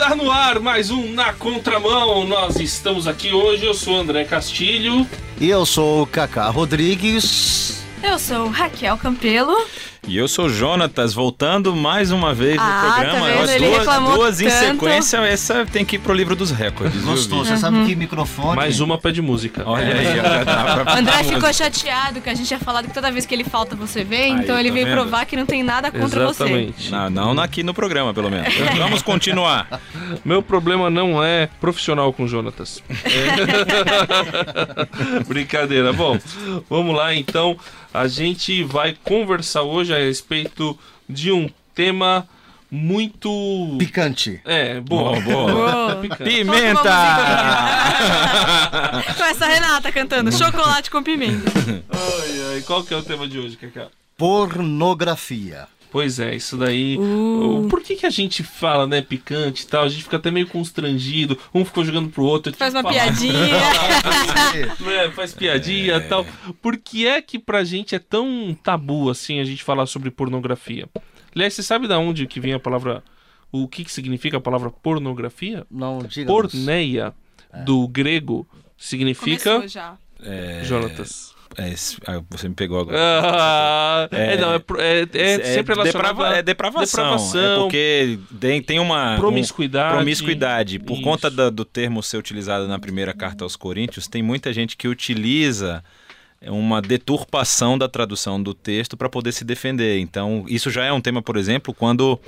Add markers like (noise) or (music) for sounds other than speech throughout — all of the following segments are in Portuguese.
Está no ar mais um Na Contramão. Nós estamos aqui hoje. Eu sou André Castilho. E eu sou o Kaká Rodrigues. Eu sou Raquel Campelo. E eu sou Jonatas, voltando mais uma vez no Ah, tá programa. vendo? As Ele duas, reclamou duas em sequência, essa tem que ir pro livro dos recordes. Gostou, você sabe que microfone. Mais uma pé de música. Olha aí, ó, dá pra- (laughs) André ficou chateado que a gente tinha falado que toda vez que ele falta você vem, Aí, então ele tá veio vendo? provar que não tem nada contra você. Exatamente. Não, não aqui no programa, pelo menos. (laughs) Vamos continuar. Meu problema não é profissional com Jonatas. É. (laughs) Brincadeira. Bom, vamos lá então. A gente vai conversar hoje a respeito de um tema muito. Picante. É, boa. Boa, boa. (laughs) Boa. Pimenta! Com essa Renata cantando chocolate com pimenta. Ai, ai, qual que é o tema de hoje, Cacá? Pornografia. Pois é, isso daí. Uh. Por que, que a gente fala, né, picante e tal? A gente fica até meio constrangido. Um ficou jogando pro outro. (laughs) Faz uma que falar. piadinha. né, (laughs) faz piadinha e tal. Por que é que pra gente é tão tabu assim a gente falar sobre pornografia? Aliás, você sabe da onde que vem a palavra. O que, que significa a palavra pornografia? Não diga. Porneia, do grego, significa. Começou já. É, Jonatas. É, ah, você me pegou agora. Ah, é, não, é, pro- é, é sempre relacionado deprava- é depravação. depravação. É porque tem, uma. um- Promiscuidade. promiscuidade. Por Isso. conta da- do termo ser utilizado na primeira carta aos Coríntios, tem muita gente que utiliza uma deturpação da tradução do texto para poder se defender. Então, isso já é um tema, por exemplo, quando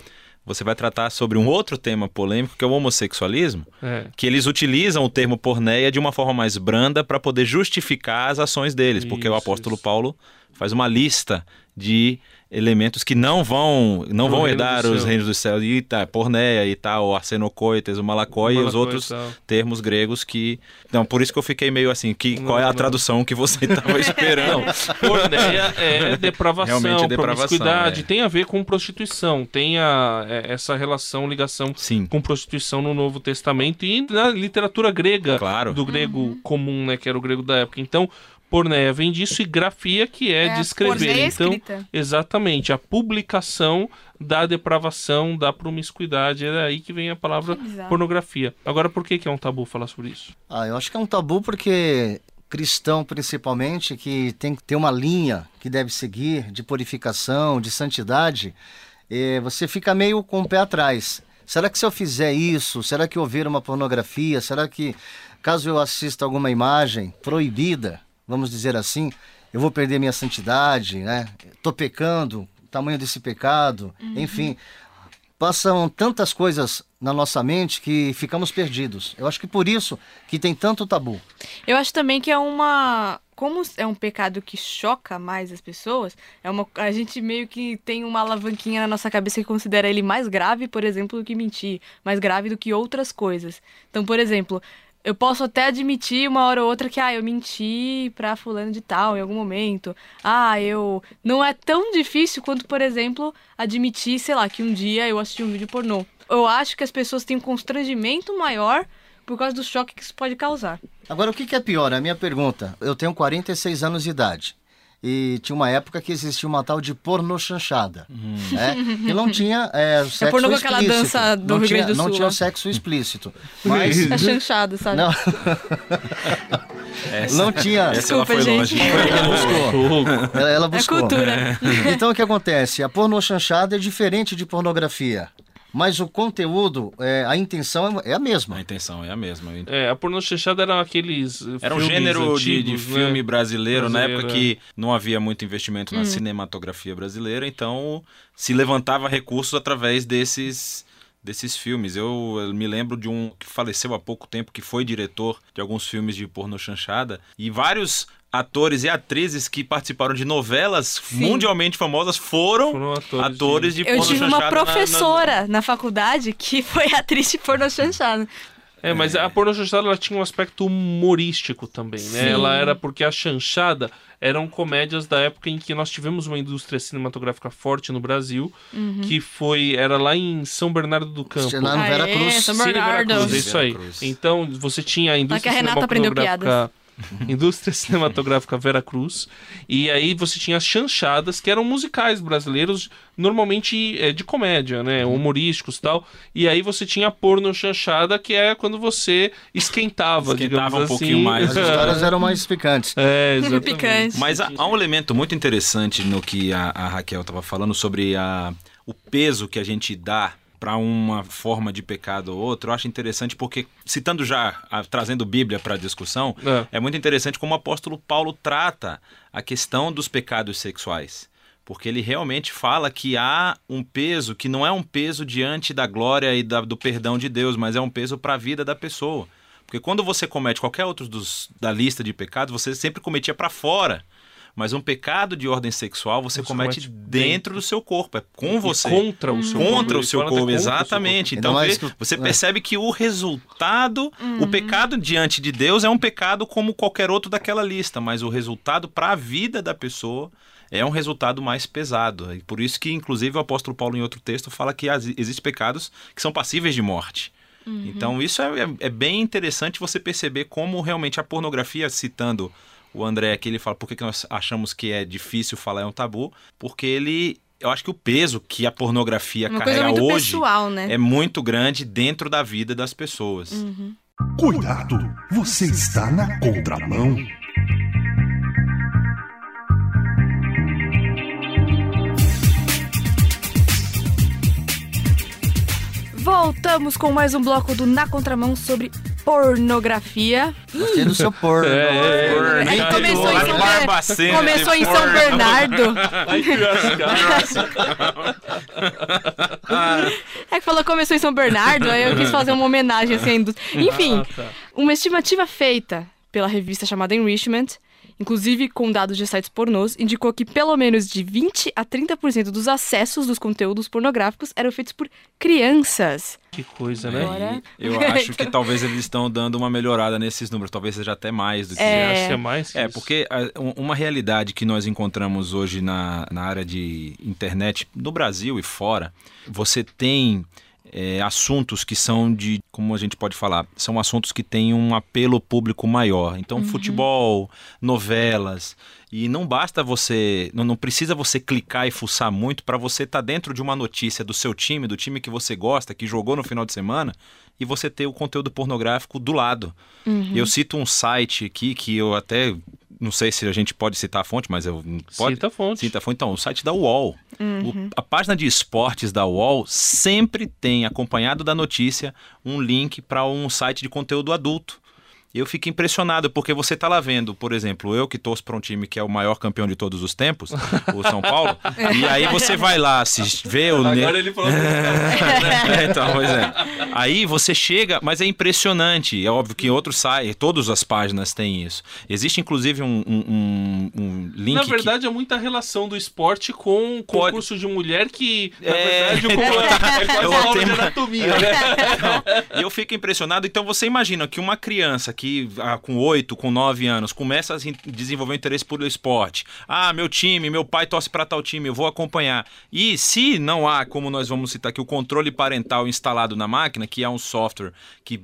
você vai tratar sobre um outro tema polêmico, que é o homossexualismo, É. que eles utilizam o termo porneia de uma forma mais branda para poder justificar as ações deles, porque o Isso, apóstolo isso. Paulo faz uma lista de elementos que não vão não Pro vão reino herdar os céu. reinos do céu e tá porneia e tal, o arsenocoites, o malacói e os outros termos gregos que então por isso que eu fiquei meio assim, que Não, qual é a não. tradução que você estava (laughs) esperando? Porneia é (laughs) depravação, Realmente é depravação, promiscuidade, é. tem a ver com prostituição, tem a, é, essa relação, ligação Sim. com prostituição no Novo Testamento e na literatura grega, Claro. do grego comum, né, que era o grego da época. Então, porneia vem disso e grafia que é, É, de escrever. Então, escrita. exatamente, a publicação da depravação, da promiscuidade, é daí que vem a palavra pornografia. Agora, por que que é um tabu falar sobre isso? Ah, eu acho que é um tabu porque cristão, principalmente, que tem que ter uma linha que deve seguir de purificação, de santidade, eh, você fica meio com o pé atrás. Será que se eu fizer isso, será que eu ver uma pornografia, será que caso eu assista alguma imagem proibida, vamos dizer assim, eu vou perder minha santidade, né? Tô pecando, tamanho desse pecado, enfim. Passam tantas coisas na nossa mente que ficamos perdidos. Eu acho que por isso que tem tanto tabu. Eu acho também que é uma. Como é um pecado que choca mais as pessoas, é uma, a gente meio que tem uma alavanquinha na nossa cabeça que considera ele mais grave, por exemplo, do que mentir, mais grave do que outras coisas. Então, por exemplo, eu posso até admitir uma hora ou outra que ah, eu menti pra fulano de tal em algum momento. Ah, eu não é tão difícil quanto, por exemplo, admitir, sei lá, que um dia eu assisti um vídeo pornô. Eu acho que as pessoas têm um constrangimento maior por causa do choque que isso pode causar. Agora, o que é pior? É a minha pergunta. Eu tenho 46 anos de idade. E tinha uma época que existia uma tal de porno chanchada. Né? Que não tinha é, sexo pornô com aquela explícito. dança do não Rio tinha, Grande do Não Sul, tinha ó. sexo explícito. (laughs) Mas Tá chanchado, sabe? não, Essa, não tinha. essa ela Desculpa, foi gente. longe. Ela buscou. Ela, ela É buscou. cultura. Então o que acontece? A porno chanchada é diferente de pornografia. Mas o conteúdo, é, a intenção é a A mesma. intenção é a mesma. É, a pornochanchada era aqueles. Era um gênero de, de antigos, né? filme brasileiro, na Brasileiro, época é. que não havia muito investimento na cinematografia brasileira, então se levantava recursos através desses desses filmes. Eu, eu me lembro de um que faleceu há pouco tempo, que foi diretor de alguns filmes de porno chanchada, e vários atores e atrizes que participaram de novelas mundialmente famosas foram, Foram atores atores, de, Eu porno tive uma chanchada na- na- professora na, faculdade que foi (laughs) atriz de pornô chanchada. É, mas a porno chanchada ela tinha um aspecto humorístico também, né? Sim. Ela era porque a chanchada eram comédias da época em que nós tivemos uma indústria cinematográfica forte no Brasil, que foi era lá em São Bernardo do Campo. Lá no Ah, Vera é, Cruz. São Cine Bernardo. Veracruz, é isso aí. Então, você tinha a indústria que a Renata aprendeu cinematográfica (laughs) Indústria Cinematográfica Vera Cruz. E aí você tinha as chanchadas, que eram musicais brasileiros, normalmente é, de comédia, né? Humorísticos e tal. E aí você tinha a porno chanchada, que é quando você esquentava, Esquentava digamos um assim. pouquinho mais. As histórias eram mais (laughs) picantes. É, exatamente. Picante. Mas há, há um elemento muito interessante no que a, a Raquel estava falando sobre a, o peso que a gente dá para uma forma de pecado ou outra. Eu acho interessante porque, citando já, a- trazendo Bíblia para a discussão, É. é muito interessante como o apóstolo Paulo trata a questão dos pecados sexuais. Porque ele realmente fala que há um peso que não é um peso diante da glória e da- do perdão de Deus, mas é um peso para a vida da pessoa. Porque quando você comete qualquer outro dos, da lista de pecados, você sempre cometia para fora. Mas um pecado de ordem sexual você, Você comete comete dentro, dentro. do seu corpo, é com E você Contra o seu corpo. contra o seu corpo, contra o seu exatamente. corpo. Então Ainda vê- mais que- você é. percebe que o resultado, o pecado diante de Deus é um pecado como qualquer outro daquela lista, mas o resultado para a vida da pessoa é um resultado mais pesado. E por isso que, inclusive, o apóstolo Paulo, em outro texto, fala que existem pecados que são passíveis de morte. Então, isso é, é- é bem interessante você perceber como realmente a pornografia, citando o André aqui, ele fala por que, que nós achamos que é difícil falar é um tabu, porque ele. Eu acho que o peso que a pornografia Uma coisa carrega muito hoje pessoal, né? é muito grande dentro da vida das pessoas. Cuidado, você está na contramão. Voltamos com mais um bloco do Na Contramão sobre pornografia. Gostei do seu porno. É, é, é. Porno, É começou em São, barbacenas começou em São. Bernardo. Ai, que engraçado. É que falou que começou em São Bernardo, aí eu quis fazer uma homenagem assim à indústria. Enfim, Ah, tá. uma estimativa feita pela revista chamada Enrichment, inclusive com dados de sites pornôs, indicou que pelo menos de 20 a 30% dos acessos dos conteúdos pornográficos eram feitos por crianças. Que coisa, né? Agora- eu acho que (laughs) talvez eles estão dando uma melhorada nesses números, talvez seja até mais do que É. Acho que é mais É, porque ah, um- uma realidade que nós encontramos hoje na, na área de internet, no Brasil e fora, você tem é, assuntos que são de, como a gente pode falar, são assuntos que têm um apelo público maior. Então, futebol, novelas. E não basta você, não, não precisa você clicar e fuçar muito para você estar dentro de uma notícia do seu time, do time que você gosta, que jogou no final de semana, e você ter o conteúdo pornográfico do lado. Eu cito um site aqui que eu até não sei se a gente pode citar a fonte, mas eu pode Cita a fonte. Cita a fonte. Então, o site da UOL. O- a página de esportes da UOL sempre tem acompanhado da notícia um link para um site de conteúdo adulto. Eu fico impressionado, porque você tá lá vendo, por exemplo, eu que torço para um time que é o maior campeão de todos os tempos, o São Paulo, (laughs) e aí você vai lá assistir, ver o... Agora ele falou. (laughs) É, então, pois é. Aí você chega, mas é impressionante. É óbvio que outros sites, todas as páginas têm isso. Existe inclusive um, um- um- link. Na que- verdade, é muita relação do esporte com o Pode- concurso de mulher que, na É, verdade, o (laughs) é quase eu uma aula de anatomia, né? Não, E eu fico impressionado. Então você imagina que uma criança que ah, com 8, com 9 anos começa a se desenvolver interesse por esporte. Ah, meu time, meu pai torce para tal time, eu vou acompanhar. E se não há, como nós vamos citar aqui, o controle parental instalado na máquina, que é um software que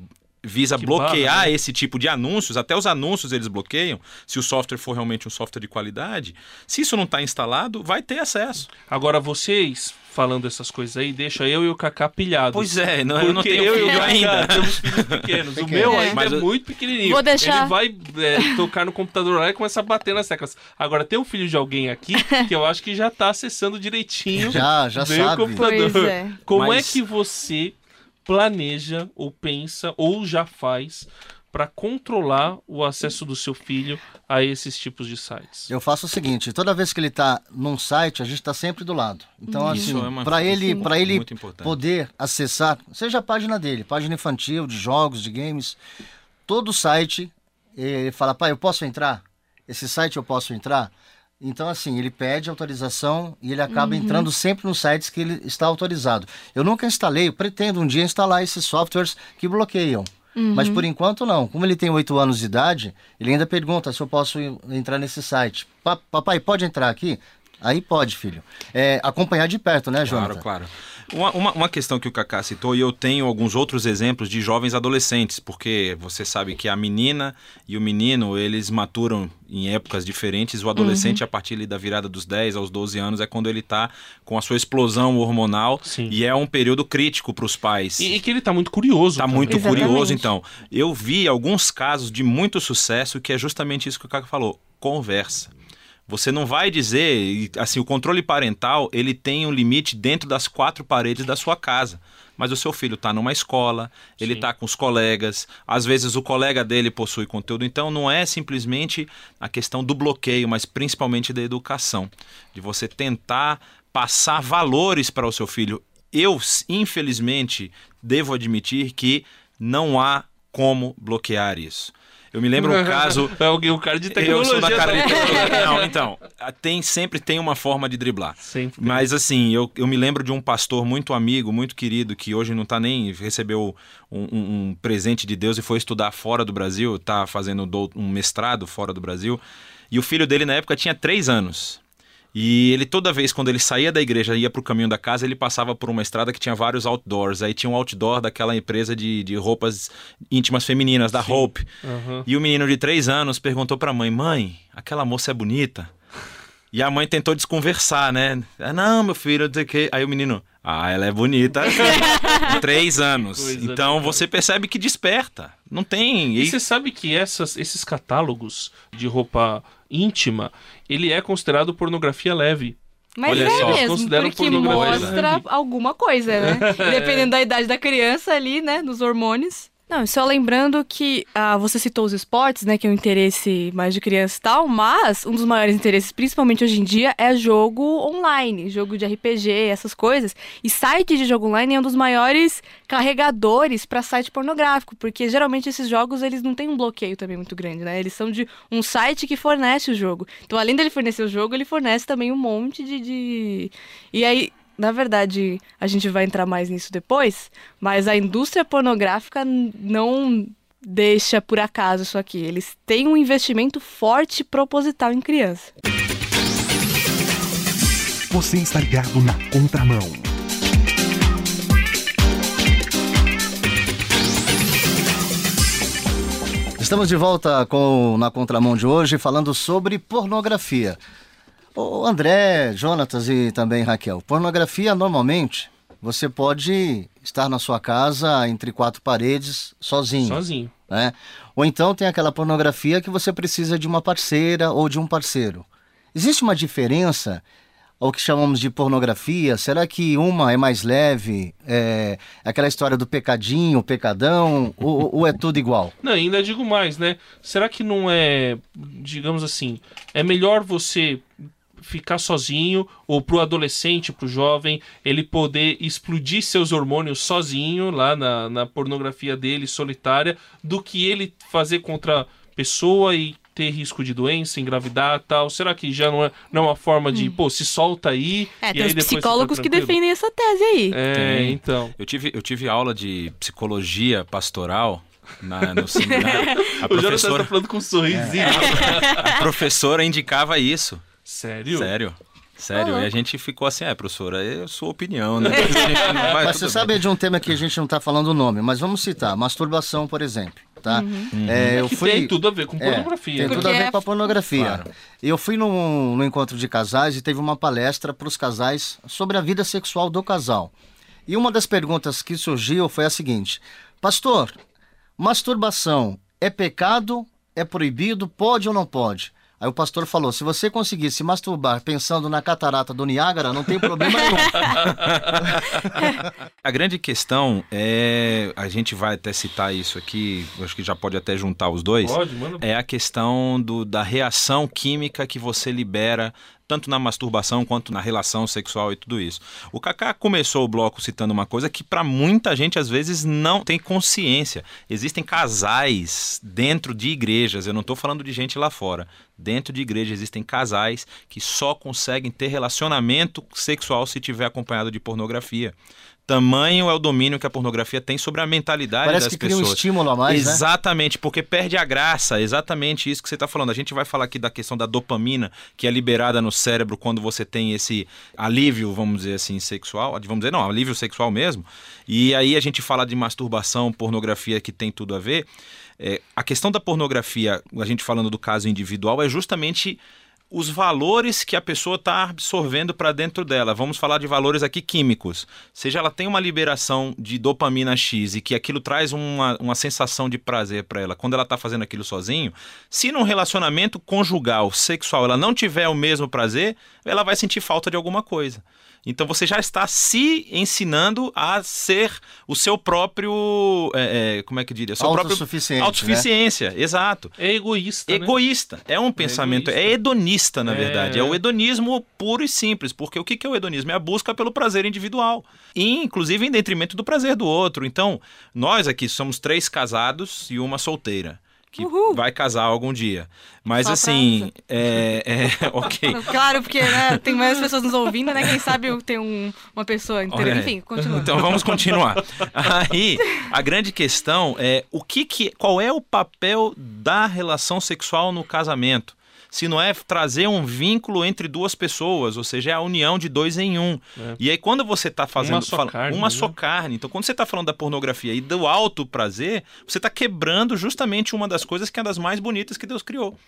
visa Que bloquear barra, né? esse tipo de anúncios, até os anúncios eles bloqueiam, se o software for realmente um software de qualidade. Se isso não está instalado, vai ter acesso. Agora, vocês falando essas coisas aí, deixa eu e o Kaká pilhados. Pois é, não, eu não tenho eu e o filho ainda. temos filhos pequenos. (laughs) O Pequeno. meu É. ainda Mas é eu- muito pequenininho. Vou deixar- Ele vai é, tocar no computador lá e começa a bater nas teclas. Agora, tem um filho de alguém aqui que eu acho que já tá acessando direitinho. (laughs) Já, já o sabe. computador. Pois é. Como Mas- é que você planeja ou pensa ou já faz para controlar o acesso do seu filho a esses tipos de sites? Eu faço o seguinte, toda vez que ele está num site, a gente está sempre do lado. Então, Isso assim, é uma- para ele, para ele poder acessar, seja a página dele, página infantil, de jogos, de games, todo site, ele fala, pai, eu posso entrar? Esse site eu posso entrar? Então, assim, ele pede autorização e ele acaba entrando sempre nos sites que ele está autorizado. Eu nunca instalei, eu pretendo um dia instalar esses softwares que bloqueiam. Mas por enquanto não. Como ele tem 8 anos de idade, ele ainda pergunta se eu posso entrar nesse site. Pa- papai, pode entrar aqui? Aí pode, filho. É, acompanhar de perto, né, Claro, Jonathan? claro. Uma, uma, uma questão que o Kaká citou, e eu tenho alguns outros exemplos de jovens adolescentes, porque você sabe que a menina e o menino, eles maturam em épocas diferentes. O adolescente, a partir da virada dos 10 aos 12 anos, é quando ele está com a sua explosão hormonal Sim. e é um período crítico para os pais. E, e que ele tá muito curioso. Tá também. muito Exatamente. curioso, então. Eu vi alguns casos de muito sucesso que é justamente isso que o Caco falou: conversa. Você não vai dizer, assim, o controle parental, ele tem um limite dentro das quatro paredes da sua casa. Mas o seu filho está numa escola, ele está com os colegas, às vezes o colega dele possui conteúdo. Então não é simplesmente a questão do bloqueio, mas principalmente da educação. De você tentar passar valores para o seu filho. Eu, infelizmente, devo admitir que não há como bloquear isso. Eu me lembro um caso. (laughs) É o cara de Eu tecnologia. sou da cara de tecnologia. Não, então, (laughs) tem, sempre tem uma forma de driblar. Sempre. Mas assim, eu, eu me lembro de um pastor muito amigo, muito querido, que hoje não tá nem. recebeu um, um- um presente de Deus e foi estudar fora do Brasil, tá fazendo um mestrado fora do Brasil. E o filho dele na época tinha três anos. E ele toda vez quando ele saía da igreja e ia pro caminho da casa, ele passava por uma estrada que tinha vários outdoors. Aí tinha um outdoor daquela empresa de, de roupas íntimas femininas, da Hope. Aham. E o menino de três anos perguntou pra mãe: Mãe, aquela moça é bonita? E a mãe tentou desconversar, né? Ah, não, meu filho, não sei o quê. Aí o menino, ah, ela é bonita. De (laughs) três anos. Coisa então legal. você percebe que desperta. Não tem. E E- você sabe que essas, esses catálogos de roupa íntima, ele é considerado pornografia leve. Mas Olha é só, mesmo, porque pornografia mostra leve. alguma coisa, né? (laughs) Dependendo da idade da criança ali, né? Dos hormônios. Não, só lembrando que ah, você citou os esportes, né? Que é um interesse mais de criança e tal, mas um dos maiores interesses, principalmente hoje em dia, é jogo online, jogo de RPG, essas coisas. E site de jogo online é um dos maiores carregadores para site pornográfico, porque geralmente esses jogos eles não têm um bloqueio também muito grande, né? Eles são de um site que fornece o jogo. Então, além dele fornecer o jogo, ele fornece também um monte de. de... E aí, na verdade, a gente vai entrar mais nisso depois, mas a indústria pornográfica não deixa por acaso isso aqui. Eles têm um investimento forte e proposital em criança. Você está ligado na contramão. Estamos de volta com Na Contramão de hoje, falando sobre pornografia. Ô André, Jonatas e também Raquel, pornografia normalmente você pode estar na sua casa entre quatro paredes sozinho. Sozinho. né? Ou então tem aquela pornografia que você precisa de uma parceira ou de um parceiro. Existe uma diferença ao que chamamos de pornografia? Será que uma é mais leve? É aquela história do pecadinho, pecadão? ou, ou é tudo igual? Não, ainda digo mais, né? Será que não é, digamos assim, é melhor você ficar sozinho ou pro adolescente, pro jovem, ele poder explodir seus hormônios sozinho lá na, na pornografia dele solitária, do que ele fazer contra pessoa e ter risco de doença, engravidar tal. Será que já não é, não é uma forma de, pô, se solta aí É, e tem aí os tá psicólogos que defendem essa tese aí. É, Tem. então. Eu tive, eu tive aula de psicologia pastoral na, no seminário. (laughs) A O Jonathan tá professora, falando com um sorrisinho. a professora indicava isso. Sério? Sério. Sério. Ô, e a gente ficou assim, é, professora, é a sua opinião, né? (laughs) Vai, Mas você sabe de um tema que a gente não está falando o nome, mas vamos citar, masturbação, por exemplo, tá? É, eu Que fui... tem tudo a ver com É, pornografia. tem né? tudo a ver com a é- pornografia. Claro. Eu fui num, num encontro de casais e teve uma palestra para os casais sobre a vida sexual do casal. E uma das perguntas que surgiu foi a seguinte: Pastor, masturbação é pecado? É proibido? Pode ou não pode? Aí o pastor falou: se você conseguir se masturbar pensando na catarata do Niágara, não tem problema nenhum. (laughs) A grande questão é, a gente vai até citar isso aqui, acho que já pode até juntar os dois. Pode, manda. É a questão do, da reação química que você libera tanto na masturbação quanto na relação sexual e tudo isso. O Kaká começou o bloco citando uma coisa que para muita gente às vezes não tem consciência. Existem casais dentro de igrejas, eu não estou falando de gente lá fora. Dentro de igreja existem casais que só conseguem ter relacionamento sexual se tiver acompanhado de pornografia. Tamanho é o domínio que a pornografia tem sobre a mentalidade Parece das que cria um pessoas. estímulo a mais, né? Exatamente, porque perde a graça. Exatamente isso que você está falando. A gente vai falar aqui da questão da dopamina, que é liberada no cérebro quando você tem esse alívio, vamos dizer assim, sexual. Vamos dizer, não, alívio sexual mesmo. E aí a gente fala de masturbação, pornografia, que tem tudo a ver. É, a questão da pornografia, a gente falando do caso individual, é justamente os valores que a pessoa está absorvendo para dentro dela. Vamos falar de valores aqui químicos. Seja ela tem uma liberação de dopamina X e que aquilo traz uma, uma sensação de prazer para ela quando ela está fazendo aquilo sozinho, se num relacionamento conjugal, sexual, ela não tiver o mesmo prazer, ela vai sentir falta de alguma coisa. Então você já está se ensinando a ser o seu próprio. é, é, como é que diria? O seu próprio. Né? Autossuficiência, exato. É egoísta, né? Egoísta. É um pensamento. É, egoísta. hedonista, na É. verdade. É o hedonismo puro e simples. Porque o que que é o hedonismo? É a busca pelo prazer individual. E, inclusive, em detrimento do prazer do outro. Então, nós aqui somos três casados e uma solteira. Que Uhul. vai casar algum dia. Mas Só assim, é, é. (laughs) Ok. (laughs) Claro, porque né, tem mais pessoas nos ouvindo, né? Quem sabe tem um- uma pessoa inteira. Enfim, continua. Então vamos continuar. Aí, a grande questão é o que que, qual é o papel da relação sexual no casamento? Se não é trazer um vínculo entre duas pessoas, ou seja, é a união de dois em um. E aí, quando você está fazendo. Uma só fala- carne, uma né? só carne. Então, quando você está falando da pornografia e do alto prazer, você está quebrando justamente uma das coisas que é das mais bonitas que Deus criou.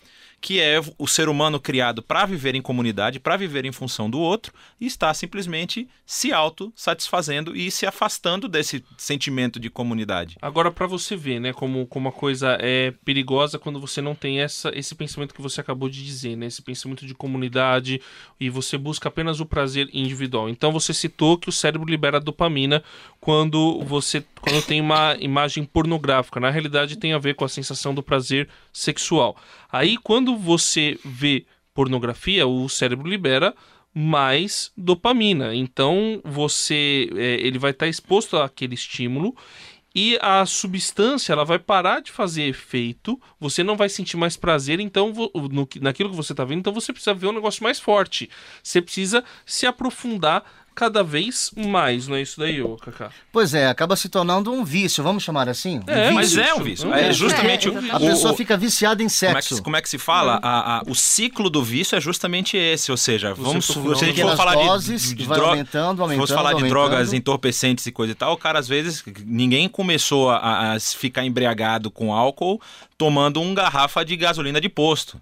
Que é o ser humano criado para viver em comunidade, para viver em função do outro, e está simplesmente se auto-satisfazendo e se afastando desse sentimento de comunidade. Agora, pra você ver, né, como, como a coisa é perigosa quando você não tem essa, esse pensamento que você acabou de dizer, né, esse pensamento de comunidade e você busca apenas o prazer individual. Então, você citou que o cérebro libera dopamina quando você quando tem uma imagem pornográfica. Na realidade, tem a ver com a sensação do prazer sexual. Aí, quando você vê pornografia, o cérebro libera mais dopamina. Então você é, ele vai estar exposto àquele estímulo e a substância ela vai parar de fazer efeito, você não vai sentir mais prazer, então no, naquilo que você está vendo, então você precisa ver um negócio mais forte. Você precisa se aprofundar cada vez mais, não é isso daí, ô Kaká? Pois é, acaba se tornando um vício, vamos chamar assim? Um É, vício. Mas é um vício. Não É é. justamente É, o-. A pessoa o- fica viciada em Como é, que, sexo. como é que se fala? A- a- o ciclo do vício é justamente esse, ou seja, vamos se a gente for falar de, doses de, de vai droga, aumentando, se aumentando, fosse falar de aumentando. drogas entorpecentes e coisa e tal, o cara às vezes ninguém começou a, a ficar embriagado com álcool tomando um garrafa de gasolina de posto.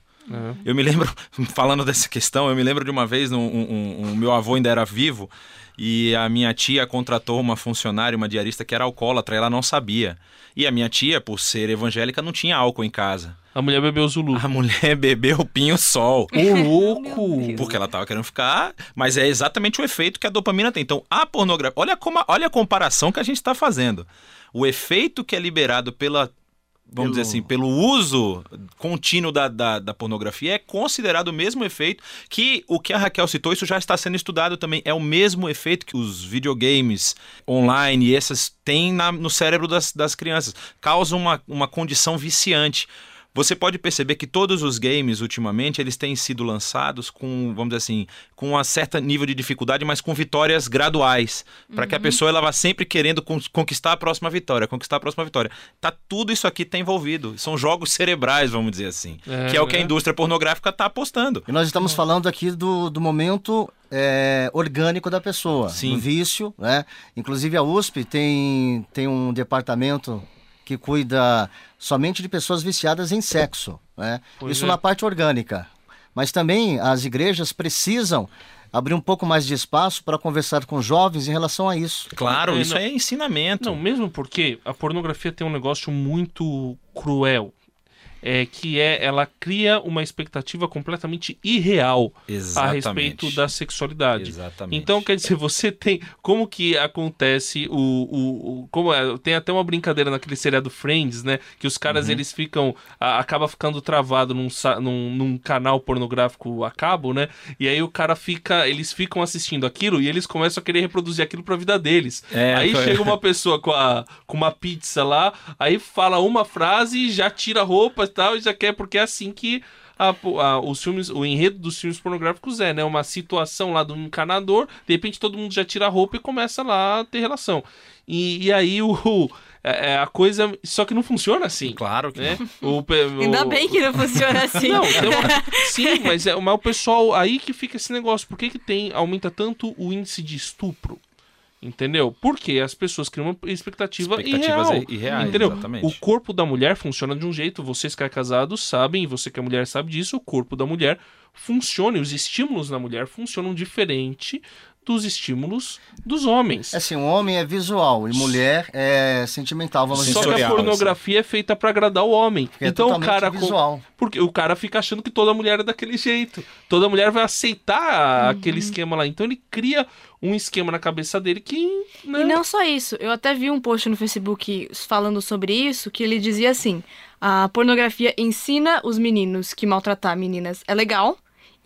Eu me lembro, (laughs) falando dessa questão, eu me lembro de uma vez, um, um- um- meu avô ainda era vivo, e a minha tia contratou uma funcionária, uma diarista que era alcoólatra, ela não sabia. E a minha tia, por ser evangélica, não tinha álcool em casa. A mulher bebeu Zulu. A mulher (laughs) bebeu pinho-sol. Ô, louco! Porque ela tava querendo ficar, mas é exatamente o efeito que a dopamina tem. Então, a pornografia, olha como, olha a comparação que a gente está fazendo. O efeito que é liberado pela vamos Pelo- dizer assim, pelo uso contínuo da, da, da pornografia é considerado o mesmo efeito que o que a Raquel citou, isso já está sendo estudado também. É o mesmo efeito que os videogames online e essas têm na- no cérebro das, das crianças. Causa uma, uma condição viciante. Você pode perceber que todos os games, ultimamente, eles têm sido lançados com, vamos dizer assim, com um certo nível de dificuldade, mas com vitórias graduais. Para que a pessoa ela vá sempre querendo con- conquistar a próxima vitória, conquistar a próxima vitória. Tá tudo isso aqui tá envolvido. São jogos cerebrais, vamos dizer assim. É, que é o que a né? indústria pornográfica tá apostando. E nós estamos falando aqui do, do momento é, orgânico da pessoa, Sim. do vício, né? Inclusive a USP tem, tem um departamento que cuida somente de pessoas viciadas em sexo, né? Pois Isso é. na parte orgânica. Mas também as igrejas precisam abrir um pouco mais de espaço para conversar com jovens em relação a isso. Claro, É, isso não- é ensinamento. Não, mesmo porque a pornografia tem um negócio muito cruel. É que é ela cria uma expectativa completamente irreal a Exatamente. respeito da sexualidade. Exatamente. Então, quer dizer, você tem. Como que acontece o. o, o- como é, tem até uma brincadeira naquele seriado Friends, né? Que os caras Uhum. eles ficam. a- acaba ficando travado num, num, num canal pornográfico a cabo, né? E aí o cara fica. Eles ficam assistindo aquilo e eles começam a querer reproduzir aquilo pra vida deles. É, aí foi- chega uma pessoa com, a, com uma pizza lá, aí fala uma frase, já tira a roupa e tal, e já quer, porque é assim que a- a- os filmes, o enredo dos filmes pornográficos é, né? Uma situação lá do encanador, de repente todo mundo já tira a roupa e começa lá a ter relação. E, e aí o, o- é- é a coisa. Só que não funciona assim. Claro que Né? não. O, o- Ainda bem que não funciona (laughs) assim. Não, uma- sim, mas é mas o pessoal aí que fica esse negócio. Por que, que tem aumenta tanto o índice de estupro? Entendeu? Porque as pessoas criam uma expectativa, Expectativas irreal. irreais, entendeu? exatamente. O corpo da mulher funciona de um jeito, vocês que é casados sabem, e você que é mulher sabe disso, o corpo da mulher funciona, e os estímulos na mulher funcionam diferente dos estímulos dos homens. Assim, o homem é visual e mulher é sentimental, vamos Só dizer. que a sensorial, pornografia é feita pra agradar o homem. é então o cara com- visual. porque o cara fica achando que toda mulher é daquele jeito. Toda mulher vai aceitar aquele esquema lá. Então ele cria um esquema na cabeça dele que. Né? E não só isso, eu até vi um post no Facebook falando sobre isso, que ele dizia assim: a pornografia ensina os meninos que maltratar meninas é legal.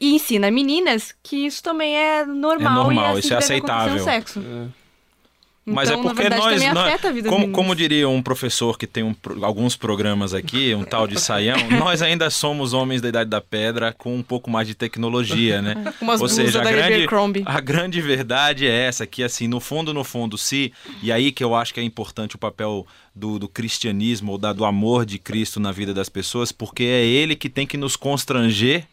E ensina meninas que isso também é normal. É normal, e assim isso é aceitável. sexo. É. Mas então, é na porque verdade, nós, nós- afeta a vida das como, como diria um professor que tem um alguns programas aqui, um tal de Saião, (laughs) nós ainda somos homens da idade da pedra com um pouco mais de tecnologia, né? (laughs) Ou seja, a da grande, a grande verdade é essa, que assim, no fundo, no fundo, se... E aí que eu acho que é importante o papel do, do cristianismo, ou da, do amor de Cristo na vida das pessoas, porque é ele que tem que nos constranger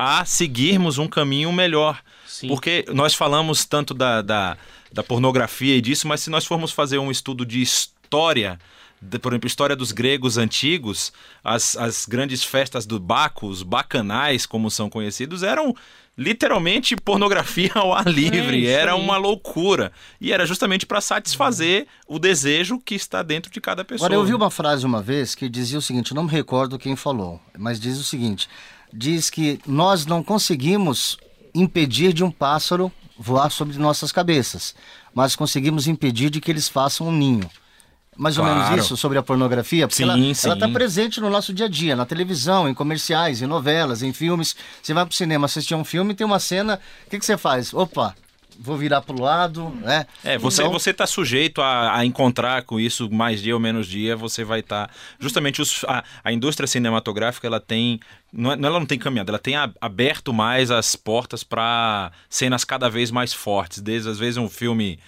a seguirmos um caminho melhor. Sim. Porque nós falamos tanto da, da, da pornografia e disso, mas se nós formos fazer um estudo de história, de, por exemplo, história dos gregos antigos, as, as grandes festas do Baco, os bacanais, como são conhecidos, eram literalmente pornografia ao ar livre. isso era uma loucura. E era justamente para satisfazer o desejo que está dentro de cada pessoa. Agora, eu vi uma frase uma vez que dizia o seguinte, não me recordo quem falou, mas diz o seguinte, diz que nós não conseguimos impedir de um pássaro voar sobre nossas cabeças, mas conseguimos impedir de que eles façam um ninho. Mais ou Claro. menos isso sobre a pornografia, porque Sim, ela está presente no nosso dia a dia, na televisão, em comerciais, em novelas, em filmes. Você vai pro cinema assistir um filme e tem uma cena, o que, que você faz? Opa, vou virar pro lado, né? É, você Então, você está sujeito a, a encontrar com isso mais dia ou menos dia, você vai estar. justamente os, a, a indústria cinematográfica ela tem. Não, é- ela não tem caminhado, ela tem aberto mais as portas para cenas cada vez mais fortes. Desde às vezes um filme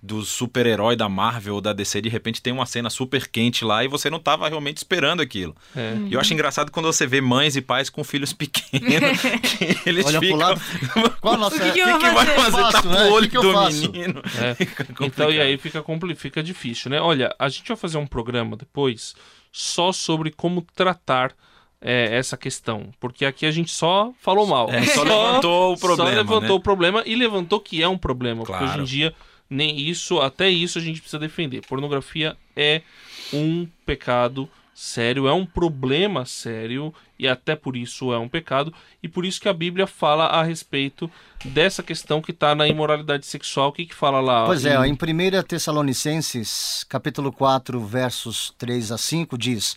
do super-herói da Marvel ou da DC, de repente tem uma cena super quente lá e você não estava realmente esperando aquilo. É. E eu acho engraçado quando você vê mães e pais com filhos pequenos, (laughs) que eles Olha pro ficam... lado. (laughs) Qual a nossa... O que que que, que vai fazer? Faço, Tapa né? o olho que do faço? menino. É. (laughs) Então, e aí fica, compli- fica difícil, né? Olha, a gente vai fazer um programa depois só sobre como tratar é, essa questão. Porque aqui a gente só falou mal. É, só levantou o problema, Só levantou né? o problema e levantou que é um problema. Porque Claro. hoje em dia, nem isso, até isso a gente precisa defender. Pornografia é um pecado sério, é um problema sério e até por isso é um pecado e por isso que a Bíblia fala a respeito dessa questão que está na imoralidade sexual. O que que fala lá? Pois é, em- ó, em 1 Tessalonicenses, capítulo 4, versos 3 a 5, diz: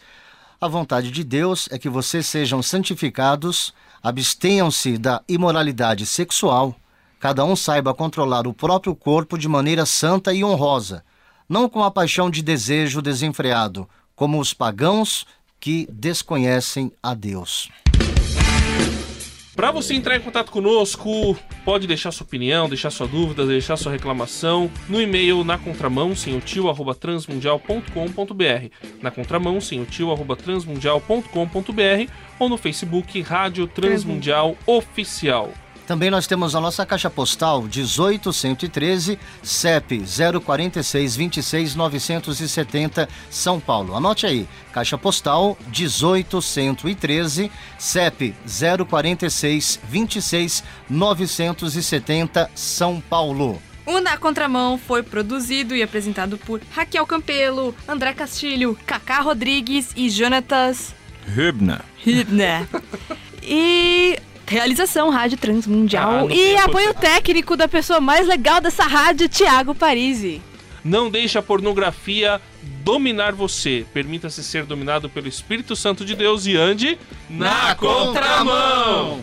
A vontade de Deus é que vocês sejam santificados, abstenham-se da imoralidade sexual, cada um saiba controlar o próprio corpo de maneira santa e honrosa, não com a paixão de desejo desenfreado, como os pagãos que desconhecem a Deus. Para você entrar em contato conosco, pode deixar sua opinião, deixar sua dúvida, deixar sua reclamação no e-mail na contramão sem o tio arroba transmundial.com.br, na contramão sem o tio arroba transmundial.com.br ou no Facebook Rádio Transmundial Oficial. Também nós temos a nossa caixa postal 18113, CEP 046 26 970, São Paulo. Anote aí, caixa postal 18113, CEP 046 26 970, São Paulo. O Na Contramão foi produzido e apresentado por Raquel Campelo, André Castilho, Cacá Rodrigues e Jonatas Hübner. Hibner. (laughs) e realização Rádio Ah, Transmundial não e apoio técnico da pessoa mais legal dessa rádio, Thiago Parisi. Não deixe a pornografia dominar você. Permita-se ser dominado pelo Espírito Santo de Deus e ande na contramão.